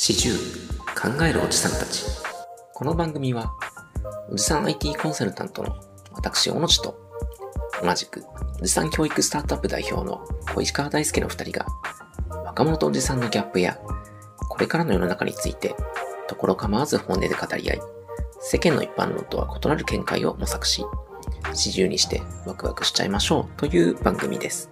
四十考えるおじさんたちこの番組はおじさん IT コンサルタントの私小野地と同じくおじさん教育スタートアップ代表の小石川大輔の二人が若者とおじさんのギャップやこれからの世の中についてところ構わず本音で語り合い世間の一般論とは異なる見解を模索し四十にしてワクワクしちゃいましょうという番組です。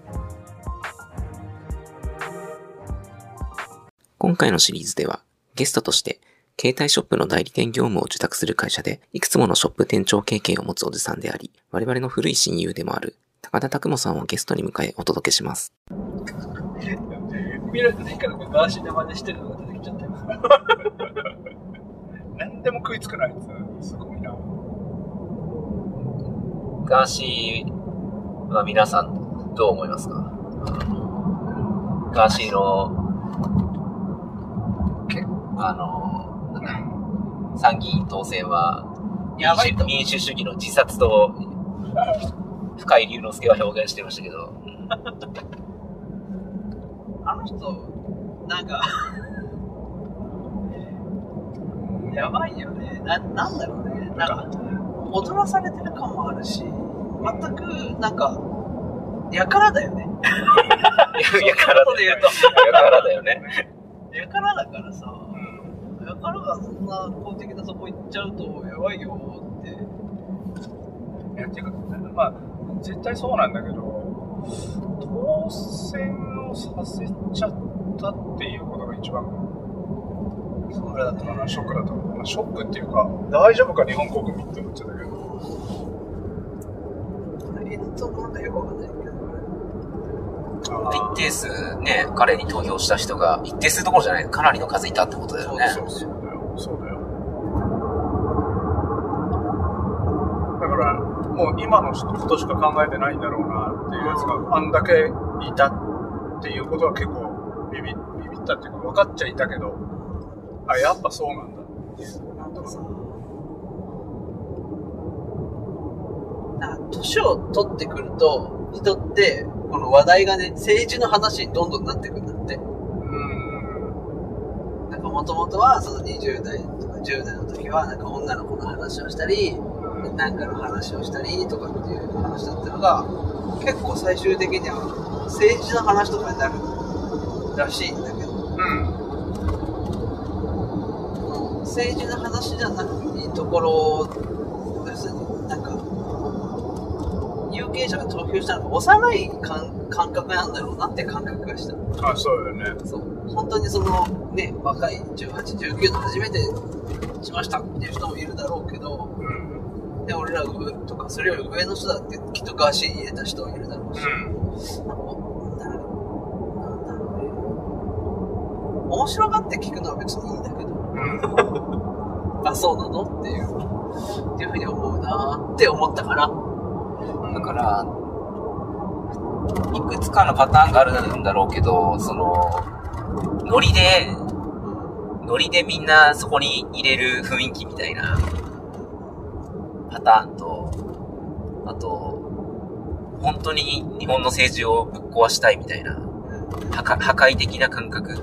今回のシリーズではゲストとして携帯ショップの代理店業務を受託する会社でいくつものショップ店長経験を持つおじさんであり我々の古い親友でもある高田拓馬さんをゲストに迎えお届けします。見られてないからガーシーの真似してるのが出てきちゃったよ。何でも食いつくなあいつすごいなガーシーは皆さんどう思いますか？ガーシーの、けあの、なんだ、参議院当選は、やばいと民主民主主義の自殺と、深井龍之介は表現してましたけど、あの人、なんか、やばいよね。な、なんだろうね。なんか、踊らされてる感もあるし、全く、なんか、やからだよね。やからだよね。やからだからさ、やからがそんな公的なそこ行っちゃうとやばいよって。いやっていうかまあ絶対そうなんだけど当選をさせちゃったっていうことが一番それだショックだったかな、まあ、ショックっていうか大丈夫か日本国民って思っちゃったけど。映像もなんかよくわかんない定数ね、彼に投票した人が、一定数どころじゃない、かなりの数いたってことだよね。そうそうだよ。そうだよ。だからもう今のことしか考えてないんだろうなっていうやつがあんだけいたっていうことは結構ビビビビったっていうか分かっちゃいたけどあやっぱそうなんだ。っていう。なんかさ、年を取ってくると、人って、この話題がね、政治の話にどんどんなってくんだって。うん。なんかもともとは、その20代とか10代の時は、なんか女の子の話をしたり、なんかの話をしたりとかっていう話だったのが、結構最終的には政治の話とかになるらしいんだけど、うん。政治の話じゃなくていいところ、要するになんか、有権者が投票したのが幼い感感覚なんだろうなって感覚がした。あそうだよね。そう。本当にそのね、若い18、19の初めてしましたっていう人もいるだろうけど、うん。で、俺ら上とか、それより上の人だってきっとガーシーに入れた人もいるだろうし、なん。か、なんだろうなんだろうね。面白がって聞くのは別にいいんだけど、あ、そうなの？っていう、っていうふうに思うなーって思ったから、だから、いくつかのパターンがあるんだろうけど、その、ノリで、ノリでみんなそこに入れる雰囲気みたいなパターンと、あと、本当に日本の政治をぶっ壊したいみたいな、破壊的な感覚。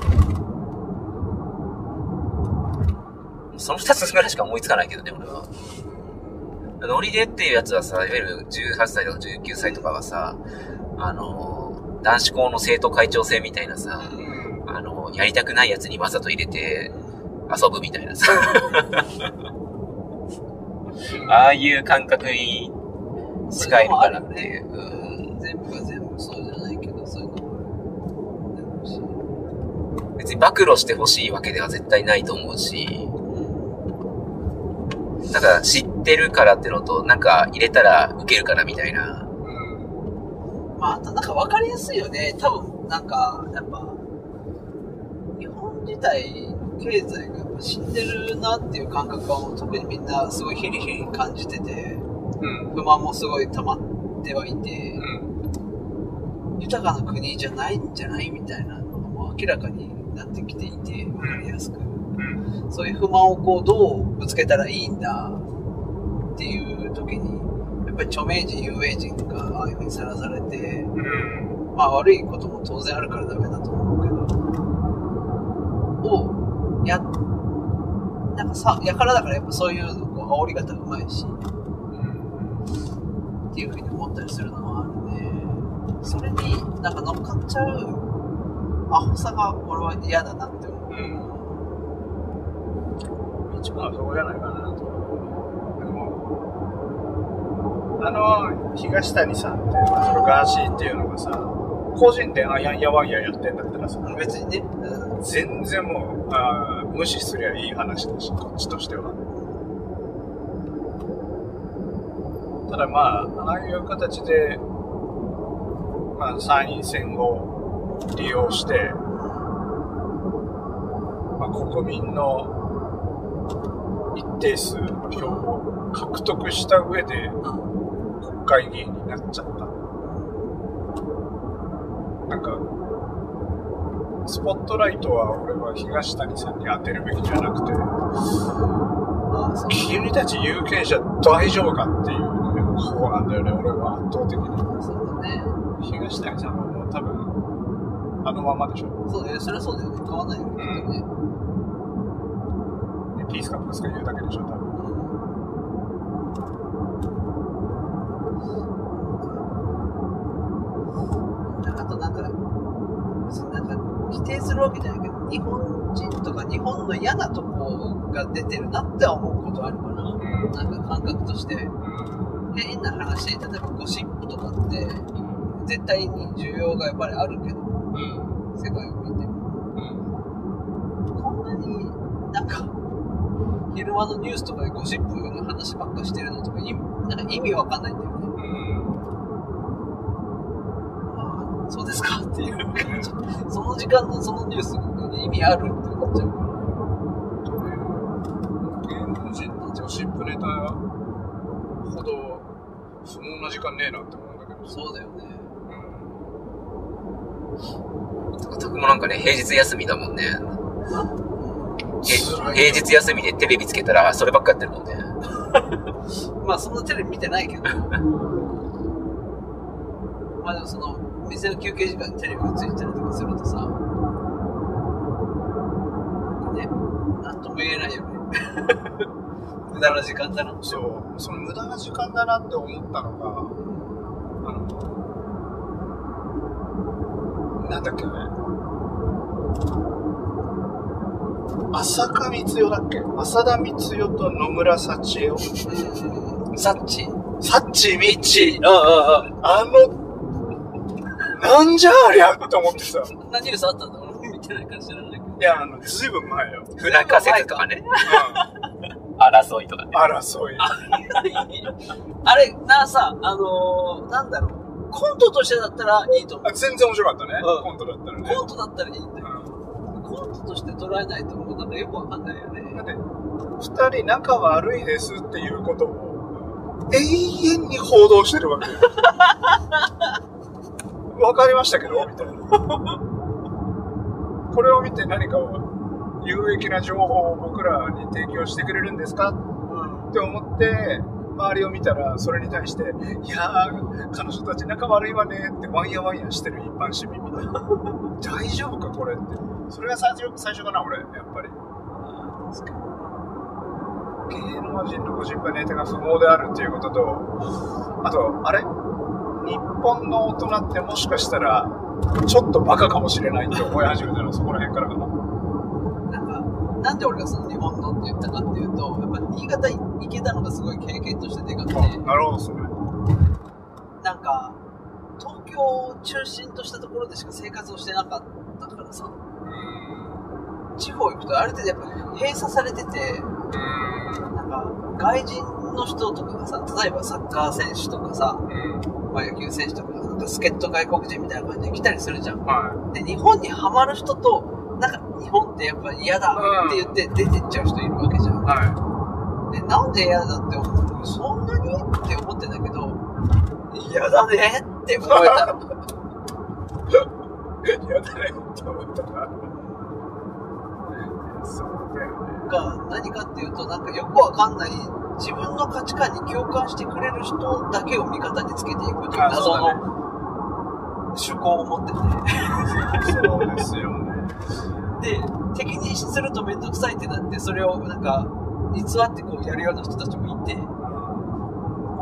その二つぐらいしか思いつかないけどね、俺は。ノリでっていうやつはさ、いわゆる18歳とか19歳とかはさ、あの、男子校の生徒会長制みたいなさ、あの、やりたくないやつにわざと入れて遊ぶみたいなさ。ああいう感覚に近いのかなっていう。うん全部が全部そうじゃないけど、そういうのも。別に暴露してほしいわけでは絶対ないと思うし、なんか知ってるからってのと、なんか入れたら受けるからみたいな。まあ、あとなんか分かりやすいよね。多分、なんか、やっぱ、日本自体、経済がやっぱ死んでるなっていう感覚はもう特にみんなすごいヒリヒリ感じてて、うん不満もすごい溜まってはいて、うん豊かな国じゃないんじゃないみたいなのがもう明らかになってきていて、分かりやすく。そういう不満をこう、どうぶつけたらいいんだっていう時に、やっぱり著名人、有名人がああいうふうにさらされて、まあ悪いことも当然あるからダメだと思うけど、をや、なんかさ、やからだからやっぱそういうこう煽り方うまいし、っていうふうに思ったりするのはあるね。それになんか乗っかっちゃうアホさが俺は嫌だなって思う。一番はそこじゃないかなと。でも、あの、東谷さんっていう、そのガーシーっていうのがさ、個人であやんやわんややってんだったらさ、別にね、全然もう、あ無視すりゃいい話だし、こっちとしては。ただまあ、ああいう形で、まあ、参院選を利用して、まあ、国民の一定数の票を獲得した上で国会議員になっちゃった。なんか、スポットライトは俺は東谷さんに当てるべきじゃなくて、君たち有権者大丈夫かっていう、ね、方なんだよね、俺は圧倒的に。そうだね。東谷さんはもう多分、あのままでしょ。そうだよね。それはそうだよね。変わんないよね。きっとねでピースかプースか言うだけでしょ、多分。あとなんか、別になんか否定するわけじゃないけど、日本人とか日本の嫌なとこが出てるなって思うことあるかな。うんなんか感覚として。うん。変な話、例えばゴシップとかって、絶対に需要がやっぱりあるけど、うん。世界を見ても。こんなになんか、昼間のニュースとかでゴシップの話ばっかしてるのとか意味、なんか意味わかんないんだよね。うん。ああ、そうですか。っていう感じ。その時間のそのニュースに意味あるって思っちゃうから。芸能人のゴシップネタほど不毛な時間ねえなって思うん。だけど。そうだよね。うん。たくもなん。かね、平日休みだもん。ね。平日休みでテレビつけたら、そればっかやってるもんね。まあそんなテレビ見てないけど。まあでもその、店の休憩時間にテレビがついてたりとかするとさ、ね、なんとも言えないよね。無駄な時間だな。そう、その無駄な時間だなって思ったのが、あの、なんだっけね。浅香光代だっけ？浅田光代と野村幸恵を。うん、サッチ。サッチーミッチああ、ああ。あの、なんじゃありゃって思ってさ。そんなニュースあったんだ俺見てないから知らないけど。いや、あの、ずいぶん前よ。不仲説とかね。う争いとかね。ん。争い。あれ、な、さ、あのー、なんだろう。コントとしてだったらいいと思あ全然面白かったね。うんコントだったらう。ね。コントだったらいいんだコントとして捉えないともうなんかよくわかんないよん。だね。って、二人仲悪いですっていうことを、永遠に報道してるわけよ。わかりましたけどみたいな。これを見て何か有益な情報を僕らに提供してくれるんですか？うん。って思って、周りを見たら、それに対して、いやー、彼女たち仲悪いわねってワンヤワンヤしてる一般市民みたいな。大丈夫かこれって。それが最初最初かな、俺、やっぱり。芸能人のゴシップネタが不毛であるっていうことと、あと、あれ？日本の大人ってもしかしたら、ちょっとバカかもしれないって思い始めたのはそこら辺からかな。なんか、なんで俺がその日本のって言ったかっていうと、やっぱ新潟行けたのがすごい経験としてでかくて、あなるほど、それ。なんか、東京を中心としたところでしか生活をしてなかったからさ、地方行くとある程度やっぱ閉鎖されてて、なんか、外人の人とかがさ、例えばサッカー選手とかさ、まあ野球選手とかがなんか助っ人外国人みたいな感じで来たりするじゃん。はで、日本にハマる人と、なんか日本ってやっぱ嫌だって言って出てっちゃう人いるわけじゃん。い。はで、なんで嫌だって思うそんなにって思ってんだけど、嫌だねって思えたの。い。やだねって思ったな。そうだよね。が何かっていうと、なんかよくわかんない、自分の価値観に共感してくれる人だけを味方につけていくというあ謎の趣向を持ってて。そうですよね。で、敵にすると面倒くさいってなって、それをなんか、偽ってこうやるような人たちもいて、こ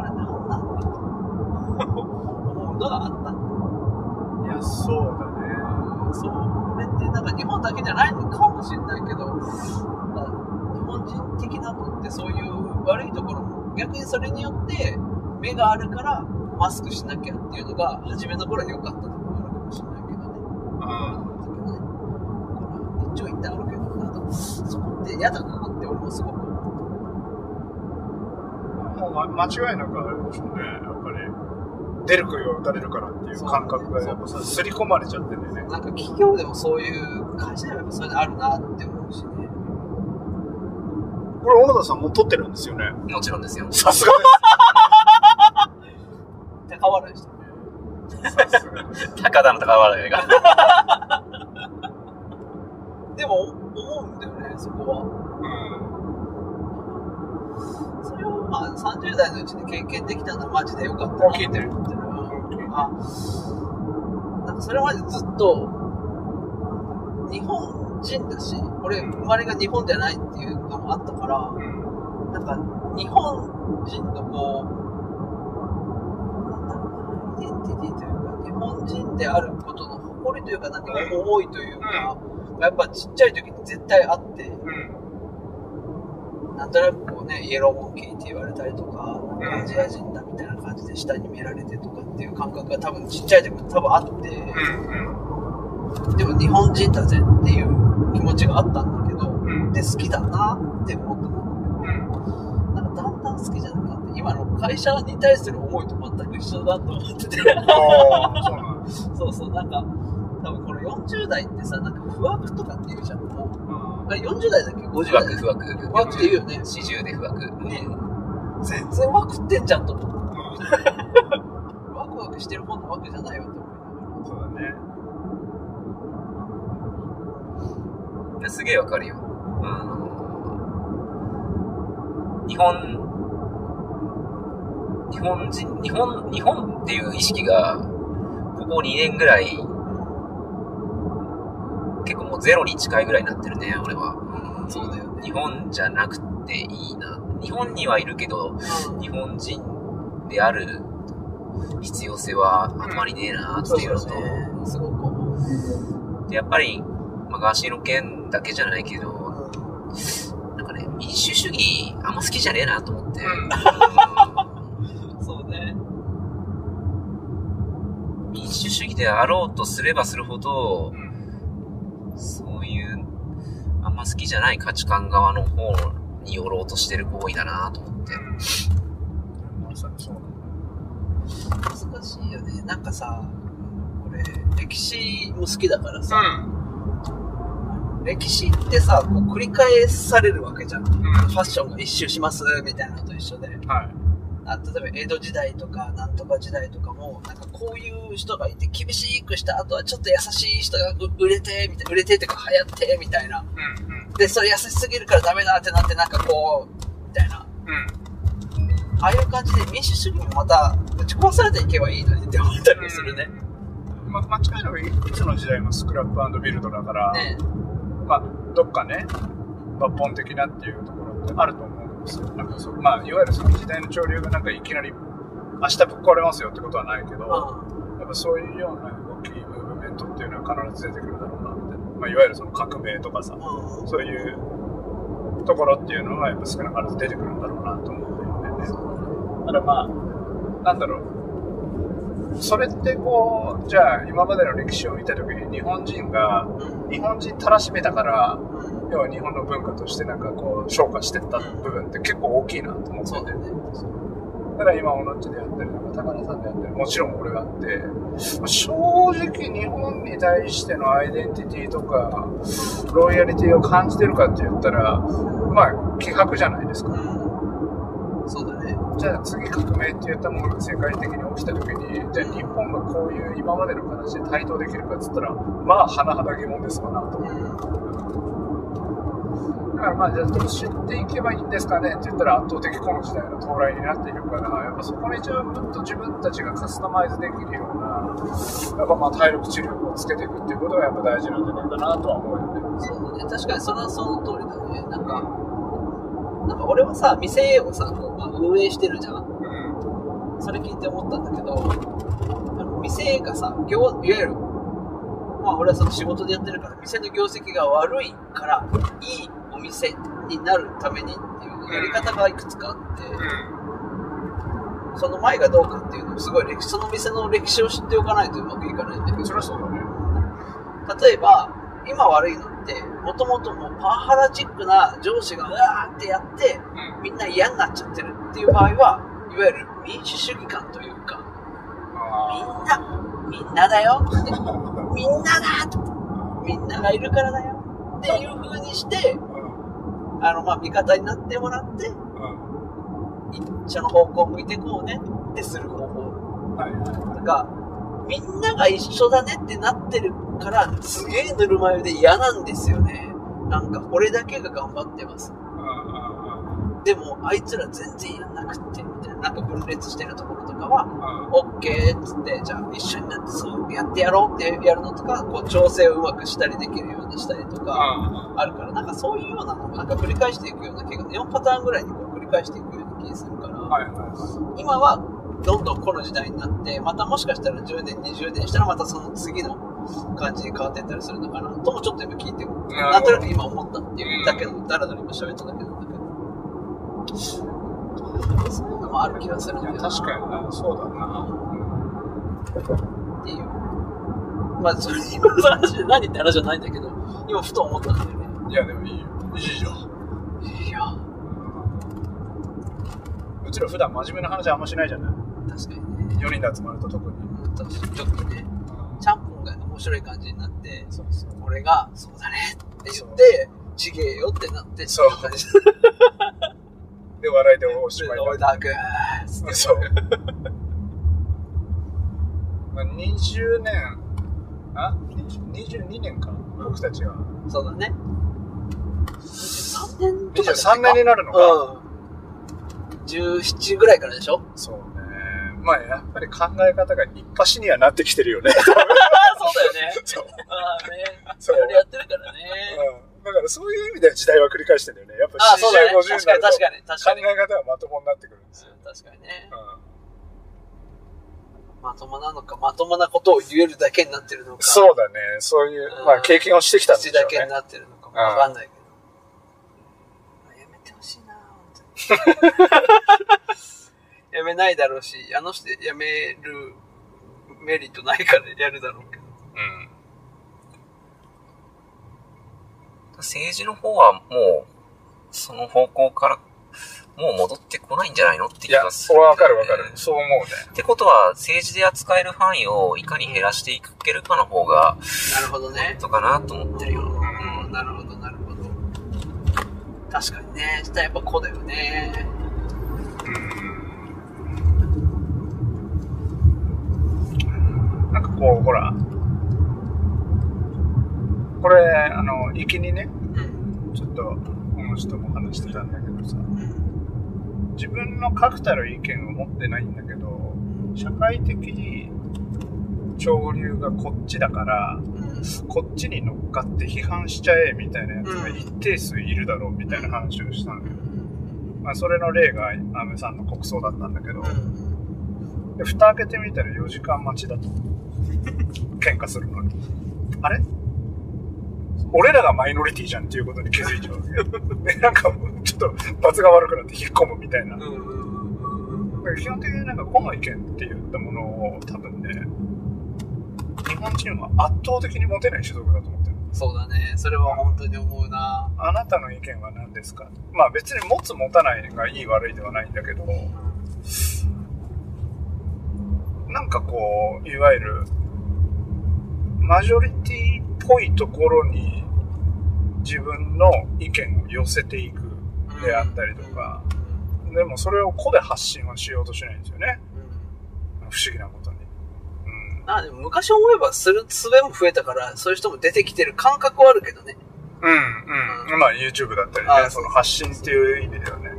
れなんなんだと思うのがあった。いや、そうだね。そう、これってなんか日本だけじゃないのかもしれないけど、まあ日本人的なのってそういう悪いところも、逆にそれによって目があるからマスクしなきゃっていうのが初めの頃は良かったところもあるかもしれないけどね。うん。一長一短あるけど、なんかそこって嫌だなって俺もすごく思もう、ま、間違いなくあれでしょうね。やっぱり、出る杭は打たれるからっていう感覚がやっぱさ、刷り込まれちゃってねう。。なんか企業でもそういう会社でもやっぱそういうのあるなって思う。これ、小野田さんも撮ってるんですよね？もちろんですよ。さすが高笑いしてる。高田の高笑いが。でも思うんだよね、そこは。うん。それをまあ30代のうちに経験できたのはマジでよかったな聞いてるってのはあなんかそれまでずっと日本人だし俺生まれが日本じゃないっていうのもあったからうん。なんか日本人のこうなんだろうなイデンティティというか日本人であることの誇りというかなんか思いというか、やっぱちっちゃい時に絶対あってうん。なんとなくこうね、イエローモンキーって言われたりとか、なんかアジア人だみたいな感じで下に見られてとかっていう感覚が多分ちっちゃい時も多分あって、うん。でも日本人だぜっていう気持ちがあったんだけど、うん。で、好きだなって思ってたんだけど、うん。なんかだんだん好きじゃなくなって、今の会社に対する思いと全く一緒だと思ってて、そう。そうなんか、多分この40代ってさ、なんか不惑とかって言うじゃん、もう。あれ40代だっけ ?50 不代惑、不惑。不惑って言うよね。40で不惑。ね全然ワクってんじゃんと思って。ワクワクしてる方のわけじゃないよって思いながそうだね。すげえわかるよ。あの、日本、日本人、日本、日本っていう意識が、ここ2年ぐらい、結構もうゼロに近いぐらいになってるね、俺は。ら。そうだよね。日本じゃなくていいな。日本にはいるけど、日本人である必要性はあんまりねえなっていうのと、ね。すごく。でやっぱり、まあ、ガーシーの件だけじゃないけど、なんかね、民主主義あんま好きじゃねえなと思って。そうね。民主主義であろうとすればするほどう、ん。そういう、あんま好きじゃない価値観側の方に寄ろうとしてる行為だなと思って。まさにそう難しいよね。なんかさ、俺、歴史も好きだからさ、歴史ってさ、こう繰り返されるわけじゃん。ファッションが一周しますみたいなのと一緒で。うん。はい。あ例えば江戸時代とかなんとか時代とかもなんかこういう人がいて厳しくした後はちょっと優しい人がう売れてみたいな売れてっていうか流行ってみたいなうん。うん。でそれ優しすぎるからダメだってなってなんかこうみたいなうん。ああいう感じで民主主義もまたぶち壊されていけばいいのにって思ったりもするね。ま、間違いなくいつの時代もスクラップビルドだから、ねまあ、どっかね、抜本的なっていうところってあると思うんですよ。なんかそうまあ、いわゆるその時代の潮流がなんかいきなり明日ぶっ壊れますよってことはないけど、うやっぱそういうような動き、ムーブメントっていうのは必ず出てくるだろうなみたいな。まあ、いわゆるその革命とかさ、そういうところっていうのはやっぱ少なからず出てくるんだろうなと思うんだよね。ただまあ、なんだろう。それってこう、じゃあ今までの歴史を見たときに日本人が、うん日本人たらしめたから、うん要は日本の文化としてなんかこう、昇華してった部分って結構大きいなと思っててそうだよ。ね。ただ今、オノッチでやったりとか、高田さんでやったり、もちろん俺があって、まあ正直日本に対してのアイデンティティとか、ロイヤリティを感じてるかって言ったら、まあ、希薄じゃないですか。じゃあ次革命って言ったものが世界的に起きた時に、じゃあ日本がこういう今までの形で対等できるかっつったら、まあ、甚だ疑問ですわなと。だからまあ、じゃあどうしていけばいいんですかねって言ったら圧倒的この時代の到来になっているから、やっぱそこに自分と自分たちがカスタマイズできるような、やっぱまあ体力治療をつけていくっていうことがやっぱ大事なんじゃないかなとは思うよね。そうね。確かにそれはその通りだね。なんか、なんか俺はさ、店をさ、こうまあ、運営してるじゃん。うん。それ聞いて思ったんだけど、あの店がさ、業、いわゆる、まあ俺はその仕事でやってるから、店の業績が悪いから、いいお店になるためにっていうやり方がいくつかあって、その前がどうかっていうのをすごい歴史、その店の歴史を知っておかないとうまくいかないんだけうん。そりゃそうだね。ど、例えば、今悪いのって、もともともうパワハラチックな上司がうわーってやって、うん。みんな嫌になっちゃってるっていう場合は、いわゆる民主主義観というか、みんあな、みんなだよ みんなだみんながいるからだよっていう風にして、あ。の、まあ、味方になってもらって、うん。一緒の方向を向いてこうねってする方法。はいみんなが一緒だねってなってるから、すげえぬるま湯で嫌なんですよね。なんか、俺だけが頑張ってます。でも、あいつら全然やんなくって、みたいな。なんか分裂してるところとかは、うん。オッケーっつって、じゃあ一緒になってそうやってやろうってやるのとか、こう調整をうまくしたりできるようにしたりとか、うん。あるから、なんかそういうようなのをなんか繰り返していくような気が、4パターンぐらいにこう繰り返していくような気がするから、今はどんどんこの時代になって、またもしかしたら10年、20年したらまたその次の感じに変わっていったりするのかなともちょっと今聞いて、なんとなく今思ったっていうだけの、だらだら今喋っただけなんだけど。そういうのもある気がするんだよな。確かにな。そうだな。っていう。まあ、それ今の話で何って話じゃないんだけど、今ふと思ったんだよね。いや、でもいいよ。いいじゃん。いや、うちら普段真面目な話あんましないじゃない確かにね。4人で集まると特に。確かにちょっとね、ちゃんぽんが面白い感じになって、そうそう。俺が、そうだねって言って、ちげえよってなって、そう感じ で、笑いでおしまい俺だけー。まあ、20年、あ ?20 22年か、僕たちは。そうだね。23年とかじゃ23年になるのか。うん。17ぐらいからでしょ？そうね。まあ、やっぱり考え方が一発にはなってきてるよね。そうだよね。そう。ああね。そうやってるからね。うん。だからそういう意味では時代は繰り返してるよね。やっぱああ、そうだね。40、50確かに確かに。確かに。考え方がまともになってくるんですよ。うん確かにね。うん。まともなのか、まともなことを言えるだけになってるのか。そうだね。そういうう、んまあ経験をしてきたんでしょうね。口だけになってるのかもわかんないけど。やめてほしいな本当にやめないだろうし、あの人やめるメリットないからやるだろうけど。うん。政治の方はもう、その方向から、もう戻ってこないんじゃないのっていや、気がする、わかるわかる。そう思うね。ってことは、政治で扱える範囲をいかに減らしていけるかの方が、なるほどね。とかなと思ってるよ。うん、なるほど、なるほど。確かにね。したらやっぱこうだよね。なんう、ほら、これ、あの、行きにね、うん。ちょっと、この人も話してたんだけどさ、うん。自分の確たる意見を持ってないんだけど、社会的に潮流がこっちだから、うん。こっちに乗っかって批判しちゃえみたいなやつが一定数いるだろうみたいな話をしたのよ。まあ、それの例が安倍さんの国葬だったんだけど、うん。で、蓋開けてみたら4時間待ちだと。喧嘩するのに。あれ？俺らがマイノリティじゃんっていうことに気づいちゃうわけ。で、なんかもうちょっと罰が悪くなって引っ込むみたいな。基本的になんかこの意見って言ったものを多分ね、日本人は圧倒的に持てない種族だと思ってる。そうだね。それは本当に思うな。あなたの意見は何ですか？まあ別に持つ持たないがいい悪いではないんだけど、なんかこう、いわゆる、マジョリティっぽいところに自分の意見を寄せていくであったりとか、でもそれを個で発信はしようとしないんですよね。うん。不思議なことに。うん。あ、でも昔思えばする術も増えたから、そういう人も出てきてる感覚はあるけどね。うん、うん。まあ YouTube だったりね、あその発信っていう意味ではね、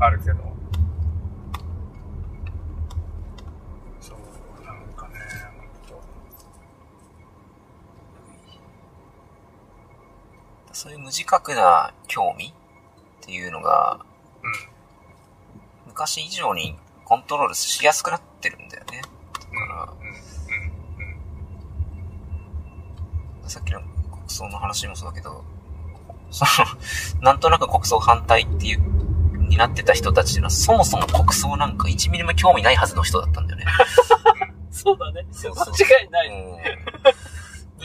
あるけど。そう、なんかね、ほんと。そういう無自覚な興味っていうのが、昔以上にコントロールしやすくなってるんだよね。だから、さっきの国葬の話もそうだけど、その、なんとなく国葬反対っていう、になってた人たちっていうのは、そもそも国葬なんか1ミリも興味ないはずの人だったんだよね。そうだね。そうそう間違いない。うん。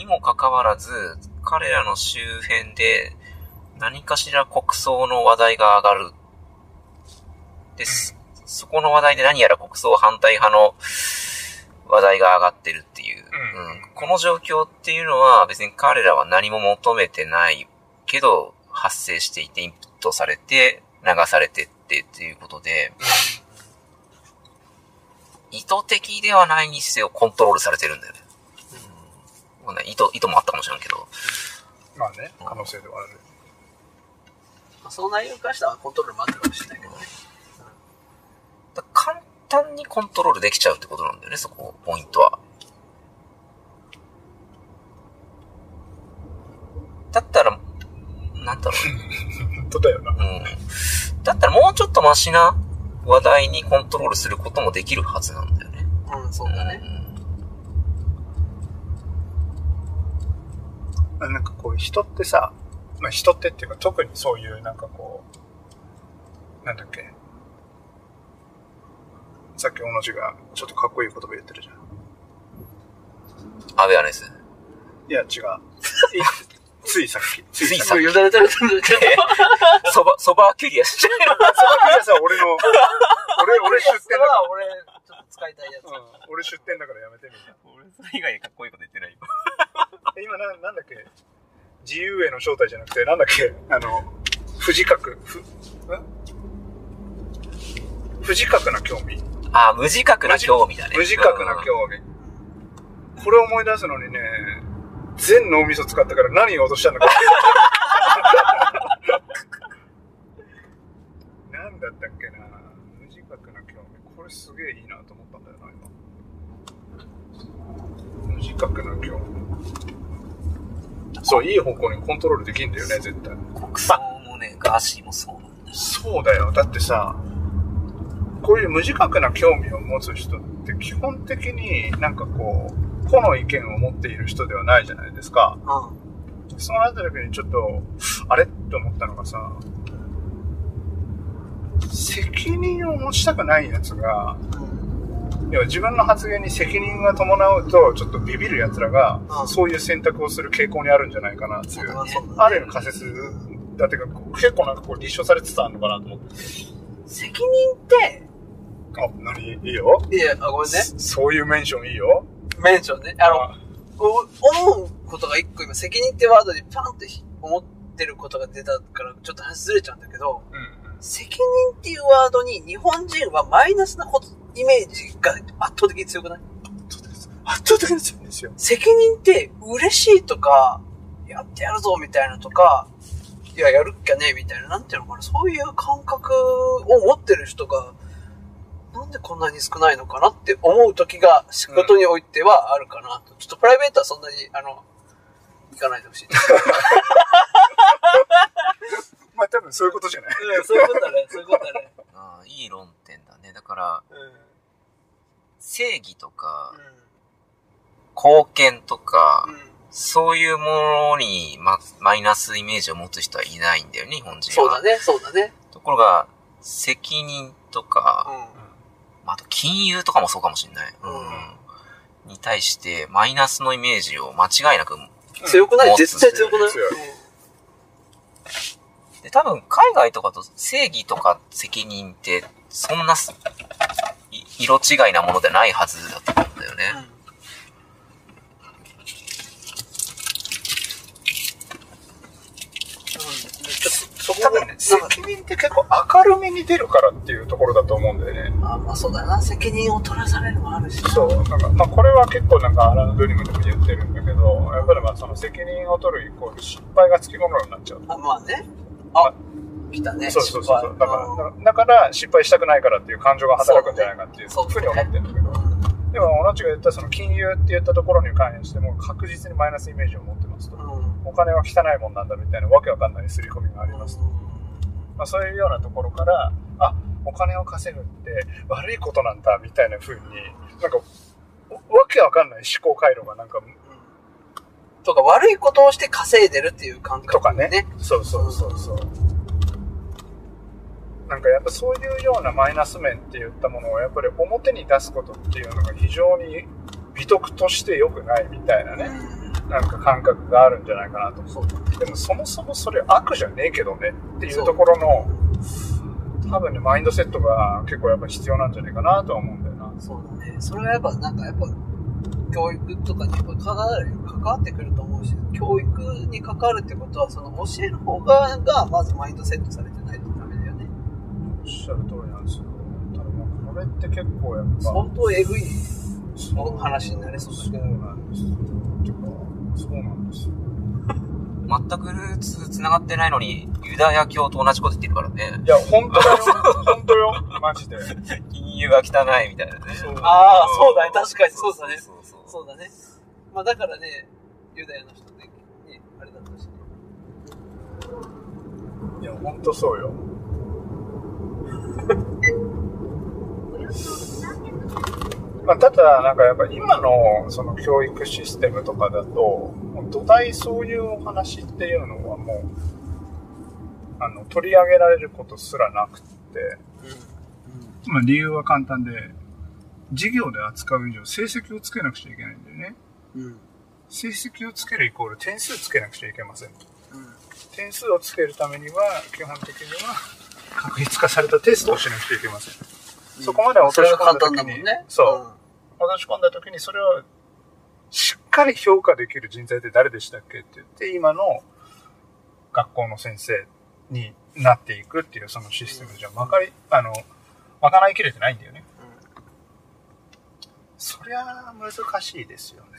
にもかかわらず、彼らの周辺で何かしら国葬の話題が上がる。です。そこの話題で何やら国葬反対派の話題が上がってるっていう。うんうんこの状況っていうのは別に彼らは何も求めてないけど発生していてインプットされて流されてってっていうことで、意図的ではないにせよコントロールされてるんだよね。うんまあね意図、意図もあったかもしれんけど。まあね、可能性ではある。まあその内容に関してはコントロールもあったかもしれないけどね。だ簡単にコントロールできちゃうってことなんだよね、そこ、ポイントは。だったら、なんだろ 本当だよな。う。うん。だったらもうちょっとマシな話題にコントロールすることもできるはずなんだよね。うん、そうだね。あなんかこう人ってさ、まあ人ってっていうか特にそういうなんかこう、なんだっけ。さっき小野寺がちょっとかっこいい言葉言ってるじゃん。アウェアネス。いや、違う。い ついさっき。つついさすごいよだれ垂れてるんだけど。そば、そばキュリアしちゃう。その時はさ、俺の、俺、俺出店だか俺、ちょっと使いたいやつ。ら。うん、俺出店だからやめてみんな。俺、それ以外でかっこいいこと言ってないよ。え今な、なんだっけ？自由への招待じゃなくて、なんだっけ？あの、不自覚、ふ、ん不自覚な興味あ、無自覚な興味だね。無自覚な興味。これを思い出すのにね、全脳みそ使ったから何言おうとしたんだか。なんだったっけな？無自覚な興味。これすげえいいなと思ったんだよな、今。無自覚な興味。そう、いい方向にコントロールできんだよね、絶対。国葬もね、ガーシーもそうなんだよ。そうだよ。だってさ、こういう無自覚な興味を持つ人って基本的になんかこう、個の意見を持っている人ではないじゃないですか。うそうなった時にちょっと、あれ？って思ったのがさ、責任を持ちたくないやつが、ん。要は自分の発言に責任が伴うと、ちょっとビビる奴らがう、んそういう選択をする傾向にあるんじゃないかなっていう。ある意味仮説だってか、結構なんかこう立証されつつあるのかなと思って。責任って、あ、何？いいよ。いや、あごめんね。そういうメンションいいよ。メンションね。あの、お思うことが一個今、責任ってワードでパンって思ってることが出たから、ちょっと話ずれちゃうんだけど、うん責任っていうワードに日本人はマイナスなことイメージが圧倒的に強くない？圧倒的に強いんですよ。責任って嬉しいとか、やってやるぞみたいなとか、いや、やるっきゃねみたいな、なんていうのかな、そういう感覚を持ってる人が、なんでこんなに少ないのかなって思う時が仕事においてはあるかなと。ちょっとプライベートはそんなに、あの、行かないでほしい。まあ多分そういうことじゃない。うん、そういうことだね、そういうことだね。ああいい論点だね。だから、うん。正義とか、貢献とか、うん。そういうものに、ま、マイナスイメージを持つ人はいないんだよね、日本人は。そうだね、そうだね。ところが、責任とか、うまあ、あと金融とかもそうかもしれない。うん。に対して、マイナスのイメージを間違いなく、ん。強くない？絶対強くない？で、多分海外とかと正義とか責任って、そんな色違いなものでないはずだと思うんだよね。うん。そこ多分ね、責任って結構明るみに出るからっていうところだと思うんだよね。あまあそうだよな、責任を取らされるもあるしな。そう、なんか、まあこれは結構なんかアラン・ドリムでも言ってるんだけど、やっぱりまあその責任を取るイコール失敗がつきものになっちゃう。あ、まあね。あ、来たね。そうそうそうそう。だから、だだから失敗したくないからっていう感情が働くんじゃないかっていうふうに思ってるんだけど。うんでも、同じが言ったその金融って言ったところに関しても確実にマイナスイメージを持ってますと。うん。お金は汚いもんなんだみたいなわけわかんない刷り込みがありますと。まあ、そういうようなところから、あ、お金を稼ぐって悪いことなんだみたいな風に、なんか、おわけわかんない思考回路がなんか、とか、悪いことをして稼いでるっていう感覚とかねね。そうそうそうそう。なんかやっぱそういうようなマイナス面って言ったものをやっぱり表に出すことっていうのが非常に美徳として良くないみたいなね、うなんか感覚があるんじゃないかなとん。そう。でもそもそもそれ悪じゃねえけどねっていうところの多分ねマインドセットが結構やっぱ必要なんじゃないかなとは思うんだよなそうだね。それはやっぱ、なんかやっぱ、教育とかにやっぱ関わる関わってくると思うし、教育に関わるってことは、その教える方側がまずマインドセットされてないとっしゃる通りなんですよただもうこれって結構やっぱ相当えぐい話になりそうだ。なんですよてかそうなんですよ全くルーツ繋がってないのに、ユダヤ教と同じこと言ってるからね。いや本当だよ 本当よマジで金融が汚いみたいなね。ああ、そうだね。確かにそうだね。そうそうそうだね。まあだからね、ユダヤの人ね、ねあれだったしね。いや本当そうよまあ、ただ、なんかやっぱ今のその教育システムとかだと、土台そういうお話っていうのはもう、あの、取り上げられることすらなくって、まあ理由は簡単で、授業で扱う以上成績をつけなくちゃいけないんだよね。うん。うん。成績をつけるイコール点数つけなくちゃいけません。うん。点数をつけるためには、基本的には確率化されたテストをしなくちゃいけません。そこまで落とし込んだ時にね。そう落とし込んだ時にそれをしっかり評価できる人材って誰でしたっけって言って、今の学校の先生になっていくっていうそのシステムじゃ、まかり、あの、まかないきれてないんだよね。うん。そりゃあ難しいですよね。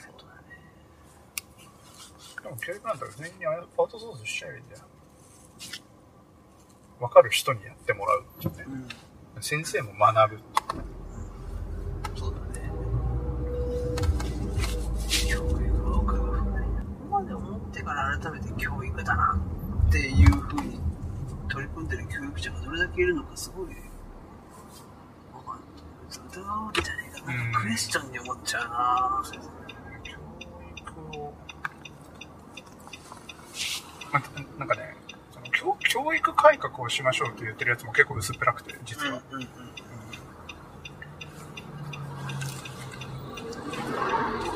でも教育なんだから全員にアウトソースしちゃえばいいんだよ。わかる人にやってもらうっていうね。うん。先生も学ぶっていうそうだね。教育は奥が深いな。ここまで思ってから改めて教育だなっていうふうに取り組んでる教育者がどれだけいるのかすごい。疑うわけじゃねえかな。うんクエスチョンに思っちゃうな教育を、まあ、なんかねその教教育改革をしましょうって言ってるやつも結構薄っぺらくて実は、うんうんうん。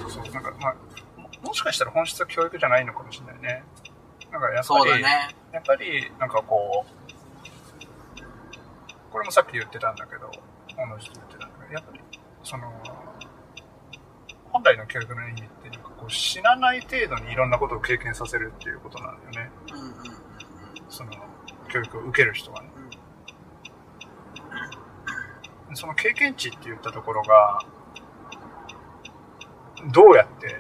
そうなんかまあももしかしたら本質は教育じゃないのかもしれないね。なんかやっぱり、ね。やっぱりなんかこうこれもさっき言ってたんだけど同じと言ってたんだけどやっぱりその本来の教育の意味ってなんかこう死なない程度にいろんなことを経験させるっていうことなんだよね。うんうんうん。その教育を受ける人はねその経験値って言ったところがどうやって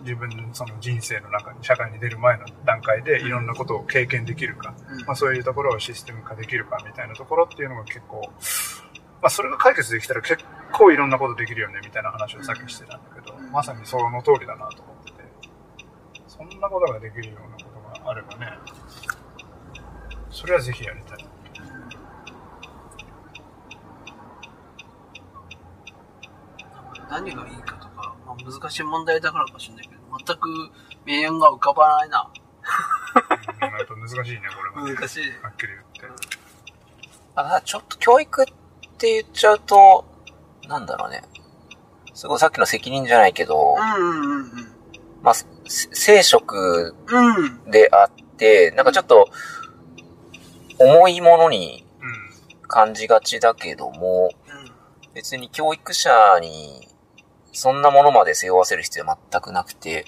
自分のその人生の中に社会に出る前の段階でいろんなことを経験できるか、うん。まあ、そういうところをシステム化できるかみたいなところっていうのが結構、まあ、それが解決できたら結構いろんなことできるよねみたいな話をさっきしてたんだけど、うんまさにその通りだなと思っててそんなことができるようなことがあればねそれはぜひやりたい何がいいかとか、まあ、難しい問題だからかもしれないけど、全く明暗が浮かばないな。うんやっぱ難しいねこれはね難しい。はっきり言ってあちょっと教育って言っちゃうと、なんだろうね。すごいさっきの責任じゃないけど、うんうんうんまあ、せ聖職うん。うん。であって、なんかちょっと、重いものにうん感じがちだけども、うん。別に教育者に、そんなものまで背負わせる必要は全くなくて、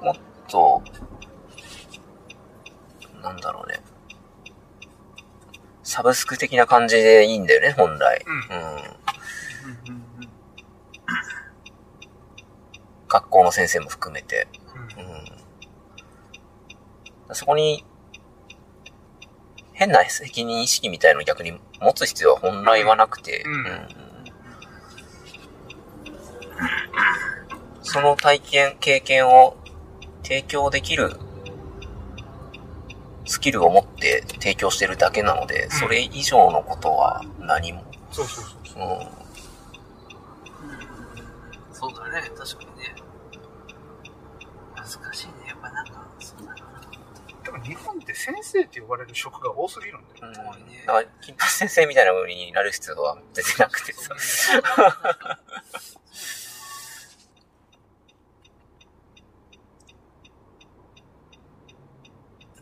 もっと、なんだろうね。サブスク的な感じでいいんだよね、本来。うん学校の先生も含めて。うん。そこに、変な責任意識みたいのを逆に持つ必要は本来はなくて、うん。その体験、経験を提供できるスキルを持って提供してるだけなので、それ以上のことは何も。そうそうそうそう。うん。そうだね、確かにね。難しいね、やっぱなんか、そうだな。でも日本って先生って呼ばれる職が多すぎるんだよ。うん。だから、金八先生みたいな風になる必要は全然なくてさ。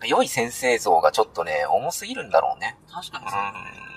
良い先生像がちょっとね、重すぎるんだろうね。確かにうそうだね。ん。